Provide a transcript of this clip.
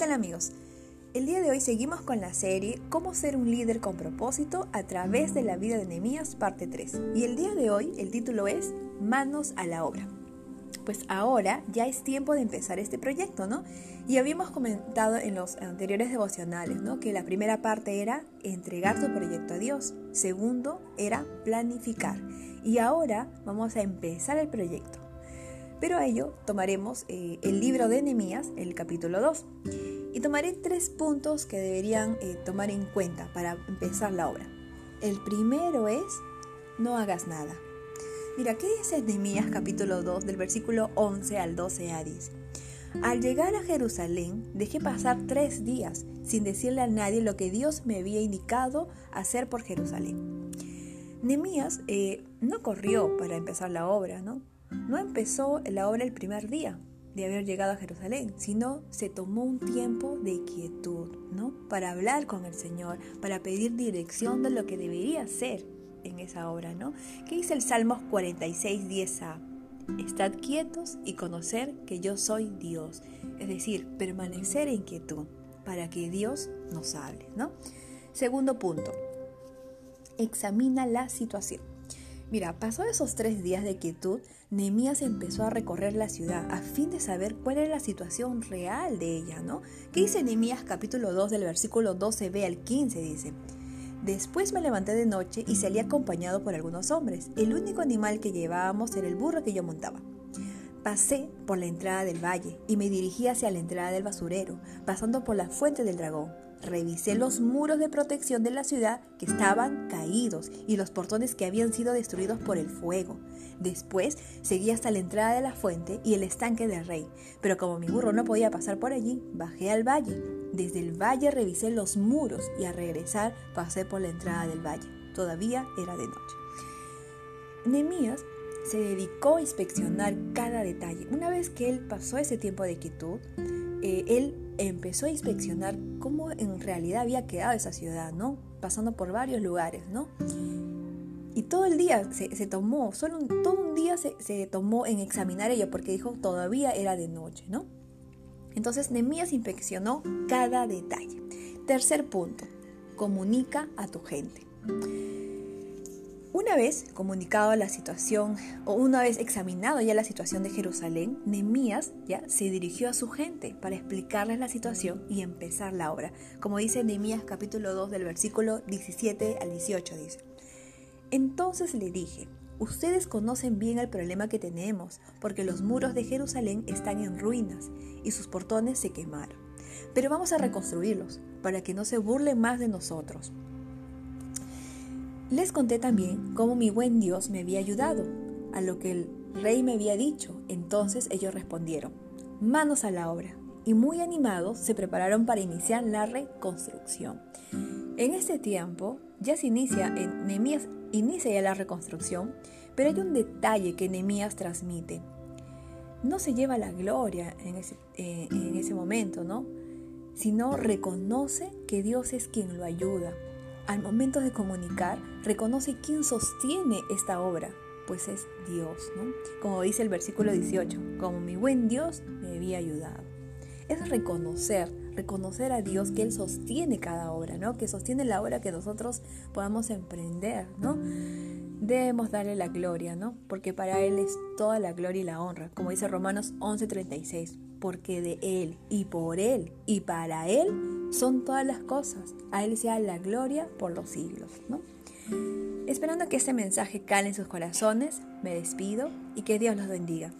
tal amigos? El día de hoy seguimos con la serie Cómo ser un líder con propósito a través de la vida de Nehemías parte 3. Y el día de hoy el título es Manos a la obra. Pues ahora ya es tiempo de empezar este proyecto, ¿no? Y habíamos comentado en los anteriores devocionales, ¿no? Que la primera parte era entregar tu proyecto a Dios. Segundo era planificar. Y ahora vamos a empezar el proyecto. Pero a ello tomaremos eh, el libro de Nehemías, el capítulo 2. Y tomaré tres puntos que deberían eh, tomar en cuenta para empezar la obra. El primero es, no hagas nada. Mira, ¿qué dice Nehemías capítulo 2 del versículo 11 al 12a? Dice, al llegar a Jerusalén dejé pasar tres días sin decirle a nadie lo que Dios me había indicado hacer por Jerusalén. Nehemías eh, no corrió para empezar la obra, ¿no? no empezó la obra el primer día de haber llegado a Jerusalén, sino se tomó un tiempo de quietud, ¿no? Para hablar con el Señor, para pedir dirección de lo que debería ser en esa obra, ¿no? ¿Qué dice el Salmos 46, 10a? Estad quietos y conocer que yo soy Dios. Es decir, permanecer en quietud para que Dios nos hable, ¿no? Segundo punto, examina la situación. Mira, pasó esos tres días de quietud, Nehemías empezó a recorrer la ciudad a fin de saber cuál era la situación real de ella, ¿no? ¿Qué dice Nehemías capítulo 2 del versículo 12b al 15? Dice, Después me levanté de noche y salí acompañado por algunos hombres. El único animal que llevábamos era el burro que yo montaba. Pasé por la entrada del valle y me dirigí hacia la entrada del basurero, pasando por la fuente del dragón. Revisé los muros de protección de la ciudad que estaban caídos y los portones que habían sido destruidos por el fuego. Después seguí hasta la entrada de la fuente y el estanque del rey, pero como mi burro no podía pasar por allí, bajé al valle. Desde el valle revisé los muros y al regresar pasé por la entrada del valle. Todavía era de noche. Nemías se dedicó a inspeccionar cada detalle. Una vez que él pasó ese tiempo de quietud, eh, él empezó a inspeccionar cómo en realidad había quedado esa ciudad, ¿no? Pasando por varios lugares, ¿no? Y todo el día se, tomó, solo todo un día se, se, tomó en examinar ello porque dijo todavía era de noche, ¿no? Entonces Nemías inspeccionó cada detalle. Tercer punto, comunica a tu gente. Una vez comunicado la situación, o una vez examinado ya la situación de Jerusalén, Nehemías ya se dirigió a su gente para explicarles la situación y empezar la obra. Como dice Nehemías capítulo 2 del versículo 17 al 18 dice. Entonces le dije, ustedes conocen bien el problema que tenemos, porque los muros de Jerusalén están en ruinas y sus portones se quemaron. Pero vamos a reconstruirlos para que no se burlen más de nosotros. Les conté también cómo mi buen Dios me había ayudado, a lo que el rey me había dicho. Entonces ellos respondieron, manos a la obra, y muy animados se prepararon para iniciar la reconstrucción. En este tiempo ya se inicia, en Nehemías inicia ya la reconstrucción, pero hay un detalle que Nehemías transmite. No se lleva la gloria en ese, eh, en ese momento, ¿no? Sino reconoce que Dios es quien lo ayuda, al momento de comunicar, reconoce quién sostiene esta obra, pues es Dios, ¿no? Como dice el versículo 18, como mi buen Dios me había ayudado. Es reconocer, reconocer a Dios que Él sostiene cada obra, ¿no? Que sostiene la obra que nosotros podamos emprender, ¿no? Debemos darle la gloria, ¿no? Porque para Él es toda la gloria y la honra, como dice Romanos 11:36, porque de Él y por Él y para Él son todas las cosas. A Él sea la gloria por los siglos. ¿no? Esperando que este mensaje cale en sus corazones, me despido y que Dios los bendiga.